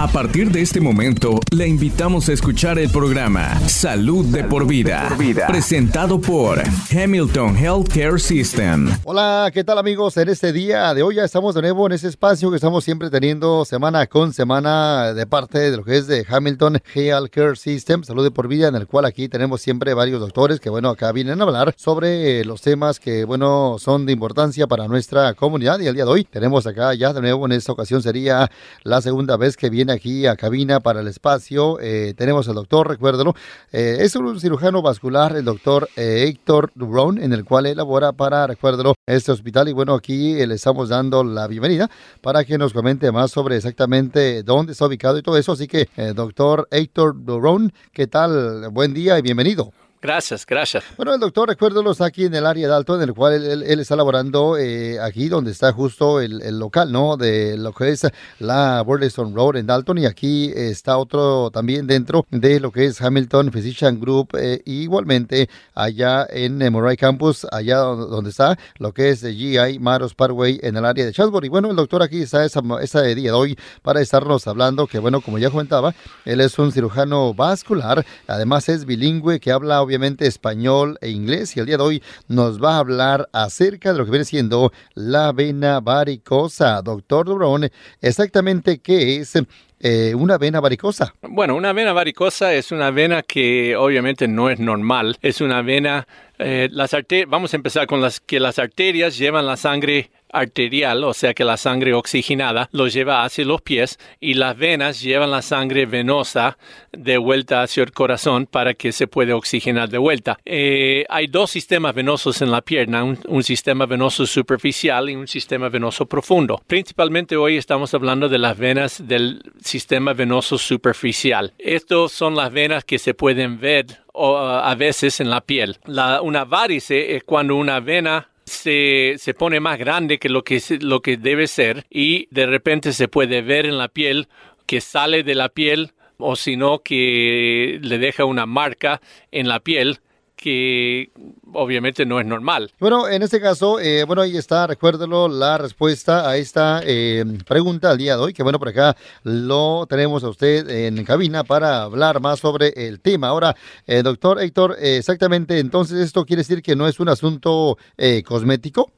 A partir de este momento, le invitamos a escuchar el programa Salud de por vida, presentado por Hamilton Healthcare System. Hola, ¿qué tal amigos? En este día de hoy ya estamos de nuevo en ese espacio que estamos siempre teniendo semana con semana de parte de lo que es de Hamilton Healthcare System, Salud de por vida, en el cual aquí tenemos siempre varios doctores que bueno, acá vienen a hablar sobre los temas que bueno, son de importancia para nuestra comunidad y el día de hoy tenemos acá ya de nuevo en esta ocasión sería la segunda vez que viene aquí a cabina para el espacio. Eh, tenemos al doctor, recuérdalo, eh, es un cirujano vascular, el doctor eh, Héctor Dubron, en el cual elabora para, recuérdalo, este hospital. Y bueno, aquí le estamos dando la bienvenida para que nos comente más sobre exactamente dónde está ubicado y todo eso. Así que, doctor Héctor Dubron, ¿qué tal? Buen día y bienvenido. Gracias, gracias. Bueno, el doctor, recuérdalo, está aquí en el área de Alto, en el cual él, está laborando eh, aquí donde está justo el, local, ¿no? De lo que es la Burleson Road en Dalton y aquí está otro también dentro de lo que es Hamilton Physician Group, eh, igualmente allá en Murray Campus, allá donde está lo que es GI Maros Parkway en el área de Chatsworth. Y bueno, el doctor aquí está esa, esa día de hoy para estarnos hablando que, bueno, como ya comentaba, él es un cirujano vascular, además es bilingüe que habla obviamente español e inglés y el día de hoy nos va a hablar acerca de lo que viene siendo la vena varicosa. Doctor Durón, exactamente qué es eh, una vena varicosa? Bueno, una vena varicosa es una vena que obviamente no es normal. Es una vena, eh, las vamos a empezar con las que las arterias llevan la sangre arterial, o sea que la sangre oxigenada lo lleva hacia los pies y las venas llevan la sangre venosa de vuelta hacia el corazón para que se pueda oxigenar de vuelta. Eh, hay dos sistemas venosos en la pierna, un, sistema venoso superficial y un sistema venoso profundo. Principalmente hoy estamos hablando de las venas del sistema venoso superficial. Estas son las venas que se pueden ver a veces en la piel. La, una varice es cuando una vena se, se pone más grande que lo que, lo que debe ser y de repente se puede ver en la piel que sale de la piel o si no que le deja una marca en la piel que obviamente no es normal. Bueno, en este caso, eh, bueno, ahí está, recuérdelo, la respuesta a esta eh, pregunta al día de hoy, que bueno, por acá lo tenemos a usted en cabina para hablar más sobre el tema. Ahora, eh, doctor Héctor, exactamente, entonces esto quiere decir que no es un asunto cosmético.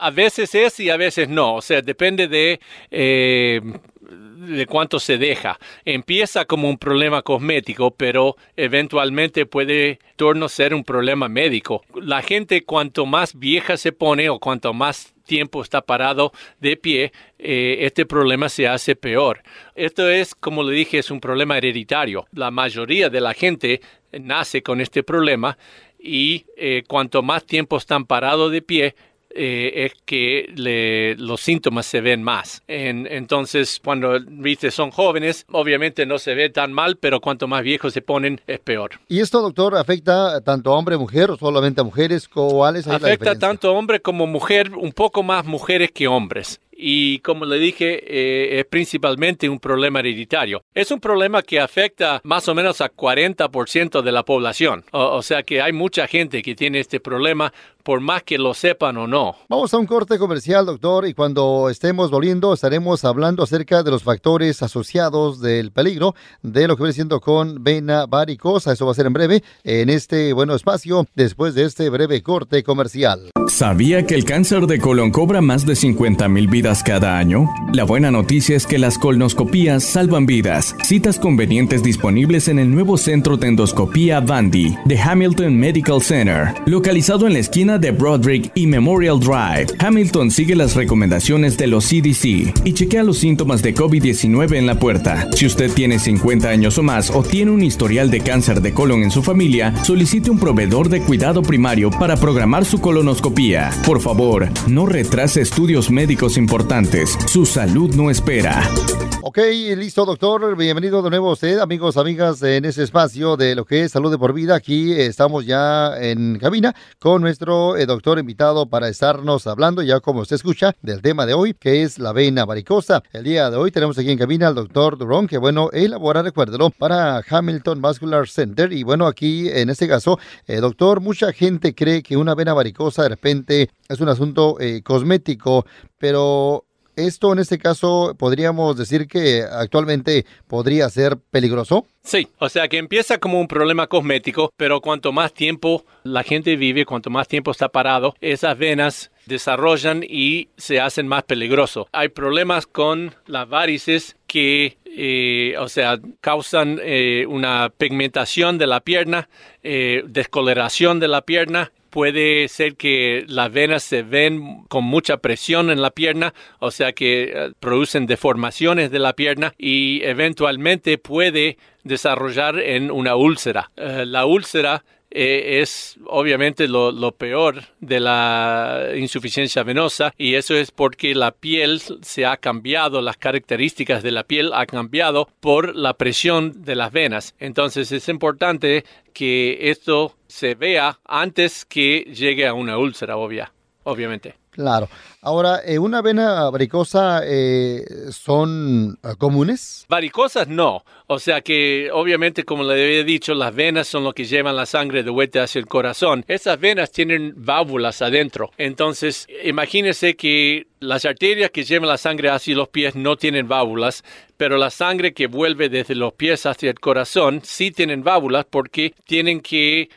a veces es y a veces no, o sea, depende de de cuánto se deja. Empieza como un problema cosmético, pero eventualmente puede torno ser un problema médico. La gente cuanto más vieja se pone o cuanto más tiempo está parado de pie, eh, este problema se hace peor. Esto es, como le dije, es un problema hereditario. La mayoría de la gente nace con este problema y eh, cuanto más tiempo están parados de pie, eh, es que los síntomas se ven más. entonces, cuando viste son jóvenes, obviamente no se ve tan mal, pero cuanto más viejos se ponen, es peor. ¿Y esto, doctor, afecta tanto a hombre, mujer o solamente a mujeres? ¿Cuáles afecta tanto a hombre como mujer, un poco más mujeres que hombres y como le dije, eh, es principalmente un problema hereditario. Es un problema que afecta más o menos a 40% de la población. O, sea que hay mucha gente que tiene este problema, por más que lo sepan o no. Vamos a un corte comercial, doctor, y cuando estemos volviendo estaremos hablando acerca de los factores asociados del peligro de lo que viene siendo con vena varicosa. Eso va a ser en breve en este bueno espacio después de este breve corte comercial. ¿Sabía que el cáncer de colon cobra más de 50 mil vidas? Cada año? La buena noticia es que las colonoscopías salvan vidas. Citas convenientes disponibles en el nuevo centro de endoscopía Vandy de Hamilton Medical Center, localizado en la esquina de Broderick y Memorial Drive. Hamilton sigue las recomendaciones de los CDC y chequea los síntomas de COVID-19 en la puerta. Si usted tiene 50 años o más o tiene un historial de cáncer de colon en su familia, solicite un proveedor de cuidado primario para programar su colonoscopía. Por favor, no retrase estudios médicos importantes su salud no espera. Ok, listo, doctor. Bienvenido de nuevo a usted, amigos, amigas, en ese espacio de lo que es salud de por vida. Aquí estamos ya en cabina con nuestro eh, doctor invitado para estarnos hablando, ya como usted escucha, del tema de hoy, que es la vena varicosa. El día de hoy tenemos aquí en cabina al doctor Durón, que bueno, elabora, recuérdelo, para Hamilton Vascular Center. Y bueno, aquí en este caso, eh, doctor, mucha gente cree que una vena varicosa de repente es un asunto eh, cosmético, pero esto en este caso podríamos decir que actualmente podría ser peligroso. Sí, o sea que empieza como un problema cosmético, pero cuanto más tiempo la gente vive, cuanto más tiempo está parado, esas venas desarrollan y se hacen más peligrosos. Hay problemas con las varices que, eh, o sea, causan eh, una pigmentación de la pierna, eh, descoloración de la pierna. Puede ser que las venas se ven con mucha presión en la pierna, o sea que producen deformaciones de la pierna y eventualmente puede desarrollar en una úlcera. la úlcera eh, es obviamente lo, lo, peor de la insuficiencia venosa y eso es porque la piel se ha cambiado, las características de la piel ha cambiado por la presión de las venas. Entonces es importante que esto se vea antes que llegue a una úlcera obvia, obviamente. Claro. Ahora, eh, ¿una vena varicosa eh, son eh, comunes? Varicosas no. O sea que, obviamente, como le había dicho, las venas son lo que llevan la sangre de vuelta hacia el corazón. Esas venas tienen válvulas adentro. Entonces, imagínese que las arterias que llevan la sangre hacia los pies no tienen válvulas, pero la sangre que vuelve desde los pies hacia el corazón sí tienen válvulas porque tienen que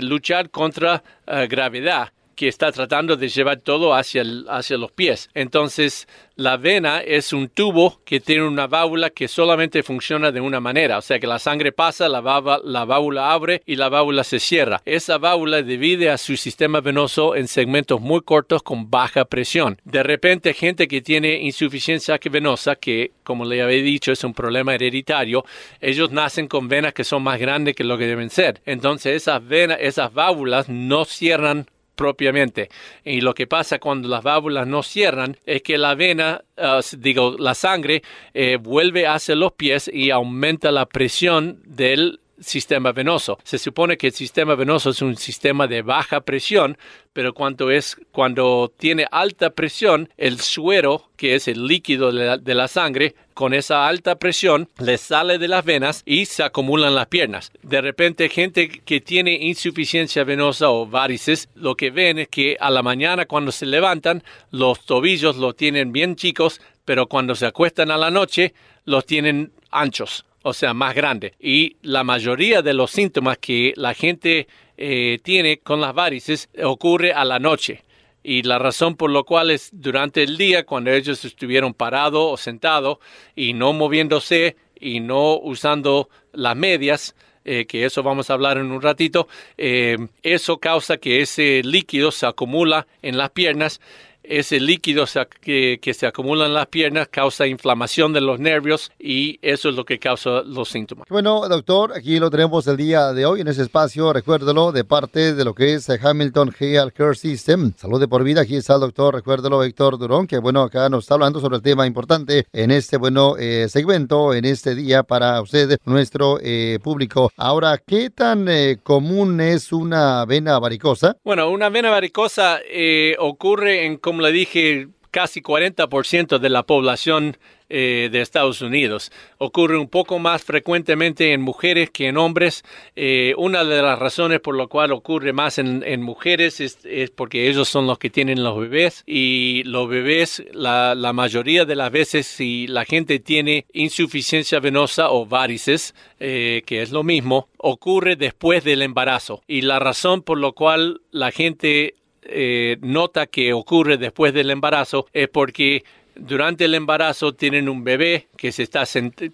luchar contra gravedad que está tratando de llevar todo hacia, hacia los pies. Entonces, la vena es un tubo que tiene una válvula que solamente funciona de una manera. O sea que la sangre pasa, la, la válvula abre y la válvula se cierra. Esa válvula divide a su sistema venoso en segmentos muy cortos con baja presión. De repente, gente que tiene insuficiencia venosa, que como le había dicho es un problema hereditario, ellos nacen con venas que son más grandes que lo que deben ser. Entonces, esas venas, esas válvulas no cierran propiamente. Y lo que pasa cuando las válvulas no cierran es que la vena, uh, digo, la sangre eh, vuelve hacia los pies y aumenta la presión del sistema venoso. Se supone que el sistema venoso es un sistema de baja presión, pero cuando, es, cuando tiene alta presión, el suero, que es el líquido de la, sangre, con esa alta presión le sale de las venas y se acumulan las piernas. De repente, gente que tiene insuficiencia venosa o varices, lo que ven es que a la mañana cuando se levantan, los tobillos los tienen bien chicos, pero cuando se acuestan a la noche, los tienen anchos o sea, más grande. Y la mayoría de los síntomas que la gente eh, tiene con las varices ocurre a la noche. Y la razón por lo cual es durante el día, cuando ellos estuvieron parados o sentados y no moviéndose y no usando las medias, eh, que eso vamos a hablar en un ratito, eh, eso causa que ese líquido se acumula en las piernas ese líquido que, se acumula en las piernas causa inflamación de los nervios y eso es lo que causa los síntomas. Bueno, doctor, aquí lo tenemos el día de hoy en ese espacio, recuérdelo, de parte de lo que es Hamilton Health Care System. Salud de por vida, aquí está el doctor, recuérdelo, Héctor Durón, que bueno, acá nos está hablando sobre el tema importante en este bueno eh, segmento, en este día para usted, nuestro eh, público. Ahora, ¿qué tan eh, común es una vena varicosa? Bueno, una vena varicosa ocurre en como le dije, casi 40% de la población eh, de Estados Unidos. Ocurre un poco más frecuentemente en mujeres que en hombres. Eh, una de las razones por la cual ocurre más en, mujeres es, porque ellos son los que tienen los bebés y los bebés la, mayoría de las veces si la gente tiene insuficiencia venosa o varices, eh, que es lo mismo, ocurre después del embarazo. Y la razón por la cual la gente eh, nota que ocurre después del embarazo es porque durante el embarazo tienen un bebé que, se está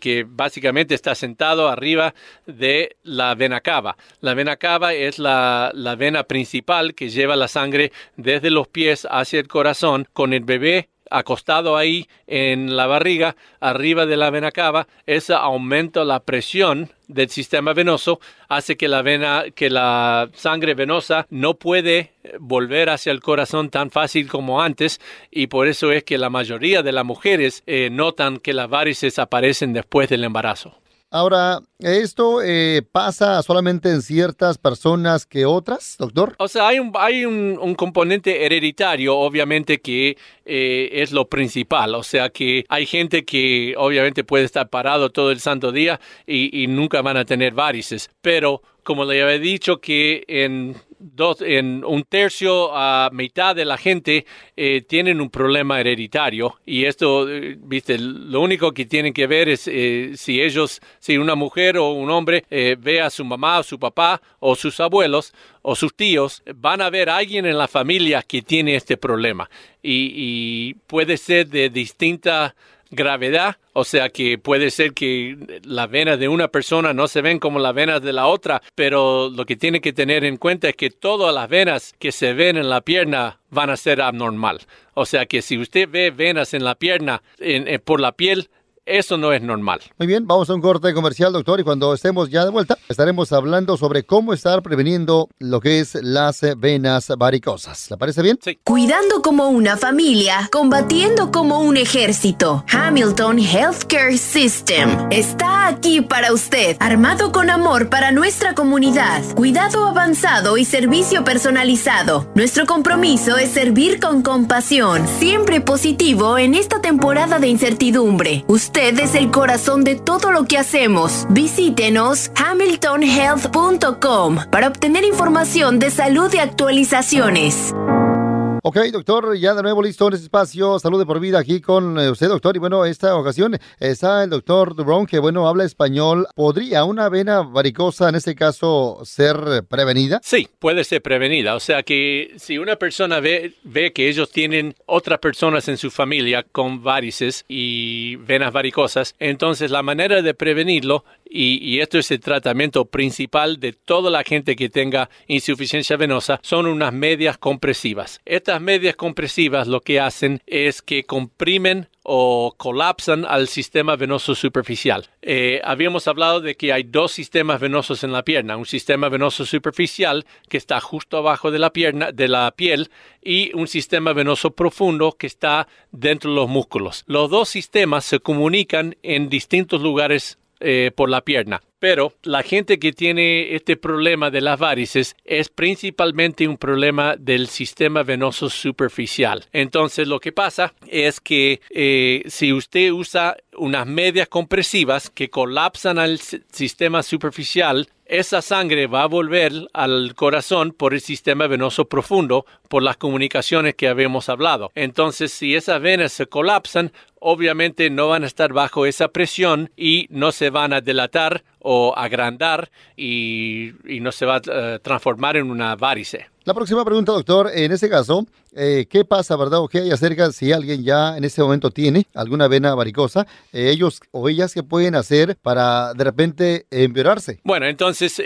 que básicamente está sentado arriba de la vena cava. La vena cava es la, la vena principal que lleva la sangre desde los pies hacia el corazón con el bebé acostado ahí en la barriga, arriba de la vena cava, eso aumenta la presión del sistema venoso, hace que la vena, que la sangre venosa no puede volver hacia el corazón tan fácil como antes y por eso es que la mayoría de las mujeres eh, notan que las varices aparecen después del embarazo. Ahora, ¿esto eh, pasa solamente en ciertas personas que otras, doctor? O sea, hay un, hay un, componente hereditario, obviamente, que eh, es lo principal. O sea, que hay gente que obviamente puede estar parado todo el santo día y, y nunca van a tener varices. Pero, como le había dicho, que en dos, en un tercio a mitad de la gente eh, tienen un problema hereditario. Y esto, eh, viste, lo único que tienen que ver es eh, si ellos, si una mujer o un hombre ve a su mamá o su papá o sus abuelos o sus tíos, van a ver a alguien en la familia que tiene este problema. Y, y puede ser de distinta gravedad, o sea que puede ser que las venas de una persona no se ven como las venas de la otra, pero lo que tiene que tener en cuenta es que todas las venas que se ven en la pierna van a ser abnormal. O sea que si usted ve venas en la pierna por la piel, eso no es normal. Muy bien, vamos a un corte comercial, doctor, y cuando estemos ya de vuelta, estaremos hablando sobre cómo estar preveniendo lo que es las venas varicosas. ¿Le parece bien? Sí. Cuidando como una familia, combatiendo como un ejército. Hamilton Healthcare System está aquí para usted, armado con amor para nuestra comunidad, cuidado avanzado y servicio personalizado. Nuestro compromiso es servir con compasión, siempre positivo en esta temporada de incertidumbre. Usted es el corazón de todo lo que hacemos. Visítenos hamiltonhealth.com para obtener información de salud y actualizaciones. Ok, doctor, ya de nuevo listo en este espacio. Salud de por vida aquí con eh, usted, doctor. Y bueno, esta ocasión está el doctor Dubron, que bueno, habla español. ¿Podría una vena varicosa en este caso ser prevenida? Sí, puede ser prevenida. O sea que si una persona ve, ve que ellos tienen otras personas en su familia con varices y venas varicosas, entonces la manera de prevenirlo y, esto es el tratamiento principal de toda la gente que tenga insuficiencia venosa, son unas medias compresivas. Estas medias compresivas lo que hacen es que comprimen o colapsan al sistema venoso superficial. Eh, habíamos hablado de que hay dos sistemas venosos en la pierna, un sistema venoso superficial que está justo abajo de la pierna, de la piel, y un sistema venoso profundo que está dentro de los músculos. Los dos sistemas se comunican en distintos lugares eh, por la pierna. Pero la gente que tiene este problema de las varices es principalmente un problema del sistema venoso superficial. Entonces lo que pasa es que eh, si usted usa unas medias compresivas que colapsan al sistema superficial, esa sangre va a volver al corazón por el sistema venoso profundo, por las comunicaciones que habíamos hablado. Entonces, si esas venas se colapsan, obviamente no van a estar bajo esa presión y no se van a dilatar o agrandar y, no se va a eh, transformar en una varice. La próxima pregunta, doctor, en este caso, eh, ¿qué pasa, verdad, o qué hay acerca si alguien ya en este momento tiene alguna vena varicosa? Eh, ellos o ellas, ¿qué pueden hacer para de repente empeorarse? Bueno, entonces,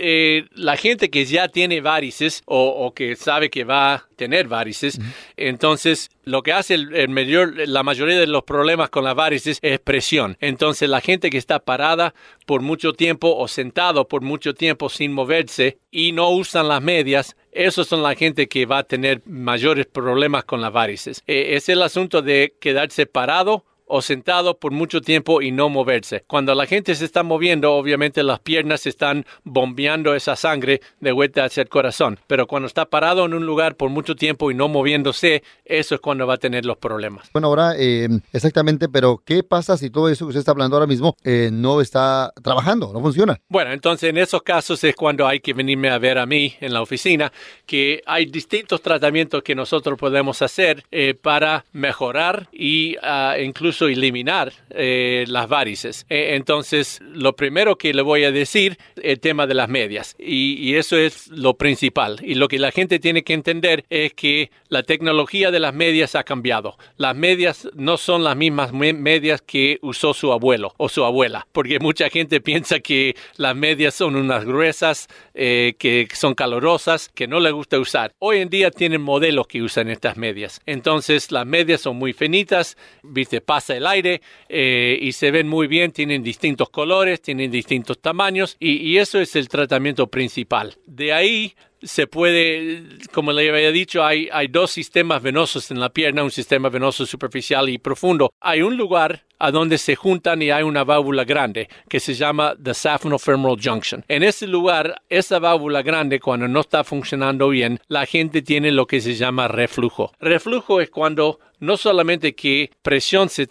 la gente que ya tiene varices o, que sabe que va a tener varices, entonces lo que hace el, mayor, la mayoría de los problemas con las varices es presión. Entonces, la gente que está parada por mucho tiempo o sentado por mucho tiempo sin moverse y no usan las medias, esos son la gente que va a tener mayores problemas con las varices. Eh, es el asunto de quedarse parado o sentado por mucho tiempo y no moverse. Cuando la gente se está moviendo, obviamente las piernas están bombeando esa sangre de vuelta hacia el corazón. Pero cuando está parado en un lugar por mucho tiempo y no moviéndose, eso es cuando va a tener los problemas. Bueno, ahora, eh, exactamente, pero ¿qué pasa si todo eso que usted está hablando ahora mismo eh, no está trabajando, no funciona? Bueno, entonces en esos casos es cuando hay que venirme a ver a mí en la oficina, que hay distintos tratamientos que nosotros podemos hacer eh, para mejorar y ah, incluso eliminar eh, las varices. Eh, entonces, lo primero que le voy a decir, el tema de las medias. Y, eso es lo principal. Y lo que la gente tiene que entender es que la tecnología de las medias ha cambiado. Las medias no son las mismas medias que usó su abuelo o su abuela, porque mucha gente piensa que las medias son unas gruesas, eh, que son calorosas, que no le gusta usar. Hoy en día tienen modelos que usan estas medias. Entonces, las medias son muy finitas, viste, pasa el aire eh, y se ven muy bien, tienen distintos colores, tienen distintos tamaños y, eso es el tratamiento principal. De ahí se puede, como le había dicho, hay, hay dos sistemas venosos en la pierna, un sistema venoso superficial y profundo. Hay un lugar a donde se juntan y hay una válvula grande que se llama the saphenofemoral junction. En ese lugar, esa válvula grande cuando no está funcionando bien, la gente tiene lo que se llama reflujo. Reflujo es cuando no solamente que presión se,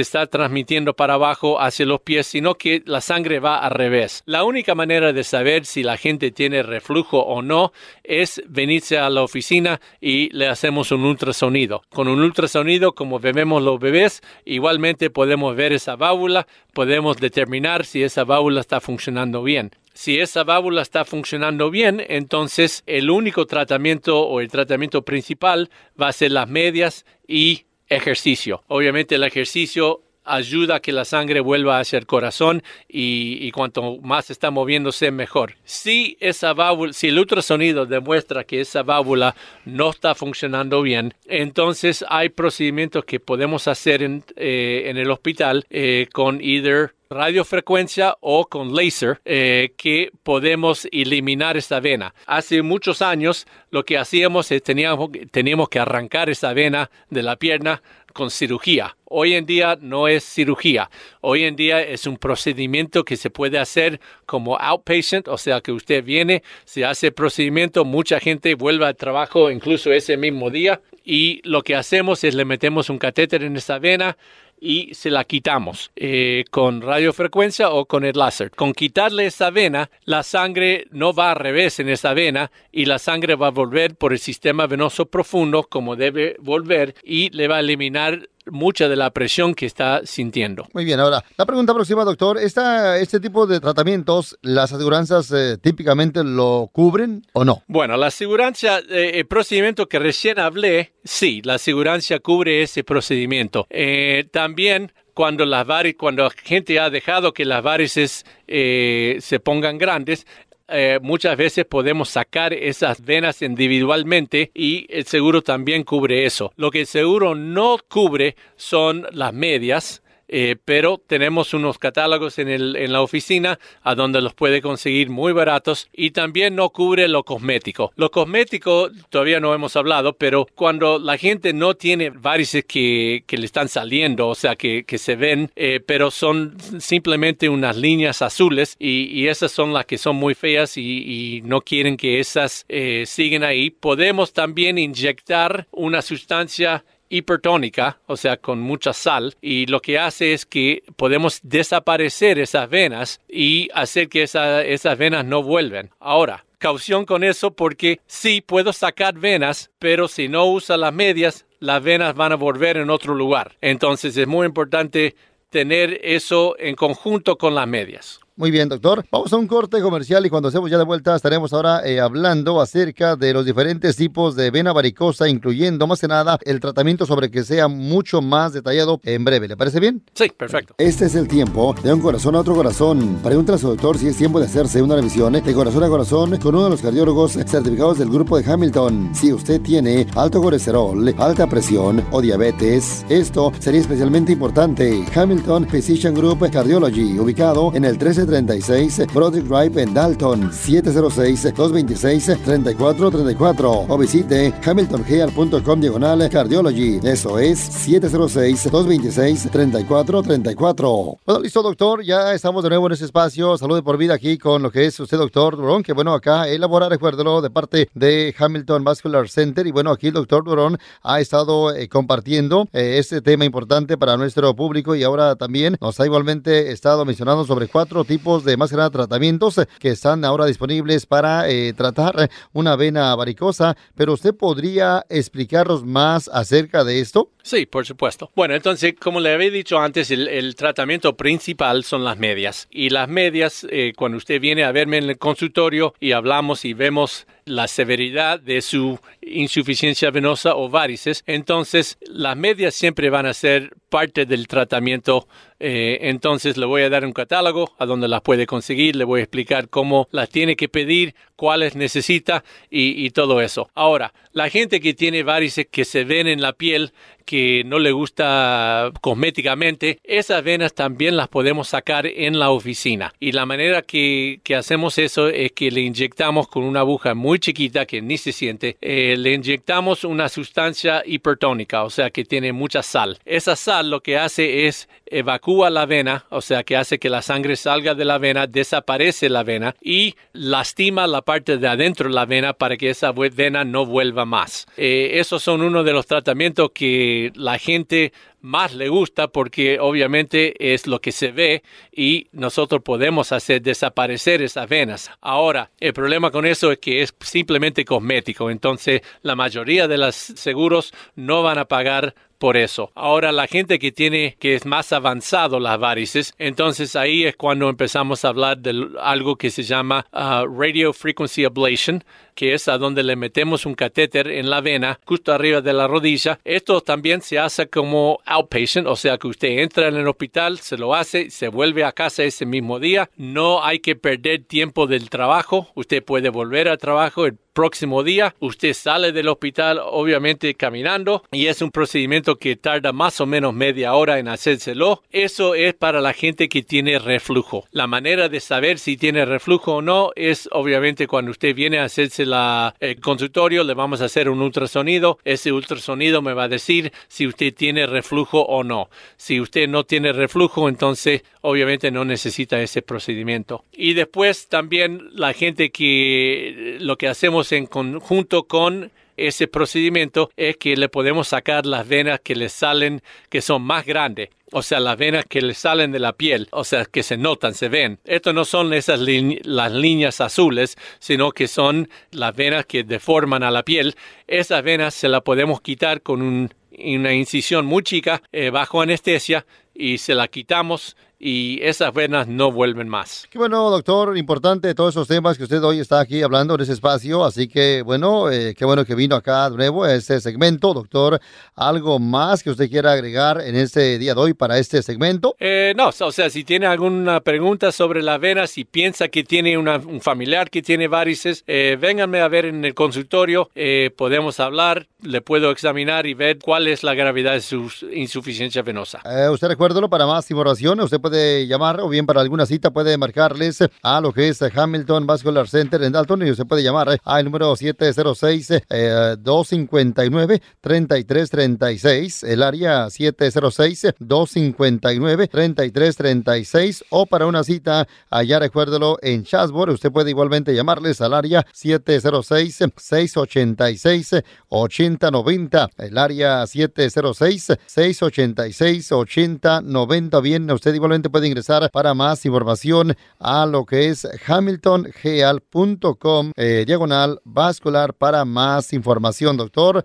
está transmitiendo para abajo hacia los pies, sino que la sangre va al revés. La única manera de saber si la gente tiene reflujo o no es venirse a la oficina y le hacemos un ultrasonido. Con un ultrasonido, como vemos los bebés, igualmente podemos ver esa válvula, podemos determinar si esa válvula está funcionando bien. Si esa válvula está funcionando bien, entonces el único tratamiento o el tratamiento principal va a ser las medias y ejercicio. Obviamente el ejercicio ayuda a que la sangre vuelva hacia el corazón y, cuanto más está moviéndose mejor. Si esa válvula, si el ultrasonido demuestra que esa válvula no está funcionando bien, entonces hay procedimientos que podemos hacer en, eh, el hospital eh, con either radiofrecuencia o con láser eh, que podemos eliminar esta vena. Hace muchos años lo que hacíamos es teníamos, teníamos que arrancar esa vena de la pierna con cirugía. Hoy en día no es cirugía. Hoy en día es un procedimiento que se puede hacer como outpatient, o sea que usted viene, se hace procedimiento, mucha gente vuelve al trabajo incluso ese mismo día y lo que hacemos es le metemos un catéter en esa vena, y se la quitamos eh, con radiofrecuencia o con el láser. Con quitarle esa vena, la sangre no va al revés en esa vena y la sangre va a volver por el sistema venoso profundo como debe volver y le va a eliminar mucha de la presión que está sintiendo. Muy bien, ahora, la pregunta próxima, doctor, ¿Esta, ¿este tipo de tratamientos, las aseguranzas eh, típicamente lo cubren o no? Bueno, la aseguranza, eh, el procedimiento que recién hablé, sí, la aseguranza cubre ese procedimiento. Eh, también cuando las cuando la gente ha dejado que las varices se pongan grandes, eh, muchas veces podemos sacar esas venas individualmente y el seguro también cubre eso. Lo que el seguro no cubre son las medias, eh, pero tenemos unos catálogos en, el, en la oficina a donde los puede conseguir muy baratos y también no cubre lo cosmético. Lo cosmético todavía no hemos hablado, pero cuando la gente no tiene varices que, que le están saliendo, o sea, que, que se ven, eh, pero son simplemente unas líneas azules y, esas son las que son muy feas y, no quieren que esas eh, sigan ahí, podemos también inyectar una sustancia hipertónica, o sea, con mucha sal, y lo que hace es que podemos desaparecer esas venas y hacer que esas venas no vuelven. Ahora, caución con eso porque sí puedo sacar venas, pero si no usa las medias, las venas van a volver en otro lugar. Entonces es muy importante tener eso en conjunto con las medias. Muy bien, doctor. Vamos a un corte comercial y cuando hacemos ya de vuelta estaremos ahora eh, hablando acerca de los diferentes tipos de vena varicosa, incluyendo más que nada el tratamiento sobre que sea mucho más detallado en breve. ¿Le parece bien? Sí, perfecto. Este es el tiempo de un corazón a otro corazón. Pregúntale a su doctor si es tiempo de hacerse una revisión de corazón a corazón con uno de los cardiólogos certificados del grupo de Hamilton. Si usted tiene alto colesterol, alta presión o diabetes, esto sería especialmente importante. Hamilton Physician Group Cardiology, ubicado en el 13 36 Broderick Drive en Dalton, 706-226-3434 o visite hamiltongear.com diagonal cardiology. Eso es 706-226-3434. Bueno, listo, doctor. Ya estamos de nuevo en ese espacio. Salud por vida aquí con lo que es usted, doctor Durón, que bueno, acá elabora, recuérdelo, de parte de Hamilton Vascular Center. Y bueno, aquí el doctor Durón ha estado eh, compartiendo eh, este tema importante para nuestro público y ahora también nos ha igualmente estado mencionando sobre cuatro tipos de más grande tratamientos que están ahora disponibles para eh, tratar una vena varicosa, pero usted podría explicarnos más acerca de esto? Sí, por supuesto. Bueno, entonces, como le había dicho antes, el, tratamiento principal son las medias. Y las medias, eh, cuando usted viene a verme en el consultorio y hablamos y vemos la severidad de su insuficiencia venosa o varices, entonces las medias siempre van a ser parte del tratamiento. Eh, entonces le voy a dar un catálogo a donde las puede conseguir, le voy a explicar cómo las tiene que pedir, cuáles necesita y, y todo eso. Ahora, la gente que tiene varices que se ven en la piel, que no le gusta cosméticamente, esas venas también las podemos sacar en la oficina. Y la manera que, hacemos eso es que le inyectamos con una aguja muy chiquita que ni se siente, eh, le inyectamos una sustancia hipertónica, o sea que tiene mucha sal. Esa sal lo que hace es evacúa la vena, o sea que hace que la sangre salga de la vena, desaparece la vena y lastima la parte de adentro de la vena para que esa vena no vuelva más. Eh, esos son uno de los tratamientos que la gente más le gusta porque obviamente es lo que se ve y nosotros podemos hacer desaparecer esas venas. Ahora, el problema con eso es que es simplemente cosmético, entonces la mayoría de los seguros no van a pagar por eso. Ahora la gente que tiene que es más avanzado las varices, entonces ahí es cuando empezamos a hablar de algo que se llama uh, radio frequency ablation, que es a donde le metemos un catéter en la vena justo arriba de la rodilla. Esto también se hace como outpatient, o sea que usted entra en el hospital, se lo hace, se vuelve a casa ese mismo día. No hay que perder tiempo del trabajo. Usted puede volver al trabajo el próximo día. Usted sale del hospital obviamente caminando y es un procedimiento que tarda más o menos media hora en hacérselo. Eso es para la gente que tiene reflujo. La manera de saber si tiene reflujo o no es obviamente cuando usted viene a hacerse el consultorio, le vamos a hacer un ultrasonido. Ese ultrasonido me va a decir si usted tiene reflujo o no. Si usted no tiene reflujo, entonces obviamente no necesita ese procedimiento. Y después también la gente que lo que hacemos en conjunto con ese procedimiento es que le podemos sacar las venas que le salen que son más grandes. O sea, las venas que le salen de la piel, o sea, que se notan, se ven. Esto no son esas las líneas azules, sino que son las venas que deforman a la piel. Esas venas se las podemos quitar con una incisión muy chica eh, bajo anestesia y se la quitamos y esas venas no vuelven más. Qué bueno, doctor, importante todos esos temas que usted hoy está aquí hablando en ese espacio, así que bueno, eh, qué bueno que vino acá de nuevo a este segmento, doctor. ¿Algo más que usted quiera agregar en este día de hoy para este segmento? Eh, no, o sea, si tiene alguna pregunta sobre las venas, si piensa que tiene un familiar que tiene varices, eh, vénganme a ver en el consultorio, podemos hablar, le puedo examinar y ver cuál es la gravedad de su insuficiencia venosa. usted recuérdelo, para más información, usted puede llamar o bien para alguna cita puede marcarles a lo que es Hamilton Vascular Center en Dalton y usted puede llamar al número 706-259-3336, el área 706-259-3336 o para una cita allá recuérdelo en Chasbor, usted puede igualmente llamarles al área 706-686-8090, el área 706-686-8090, bien, usted igualmente puede ingresar para más información a lo que es hamiltongeal.com eh, diagonal vascular para más información, doctor.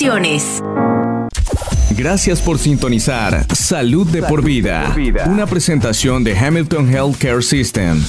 Gracias por sintonizar Salud de por vida, una presentación de Hamilton Healthcare System.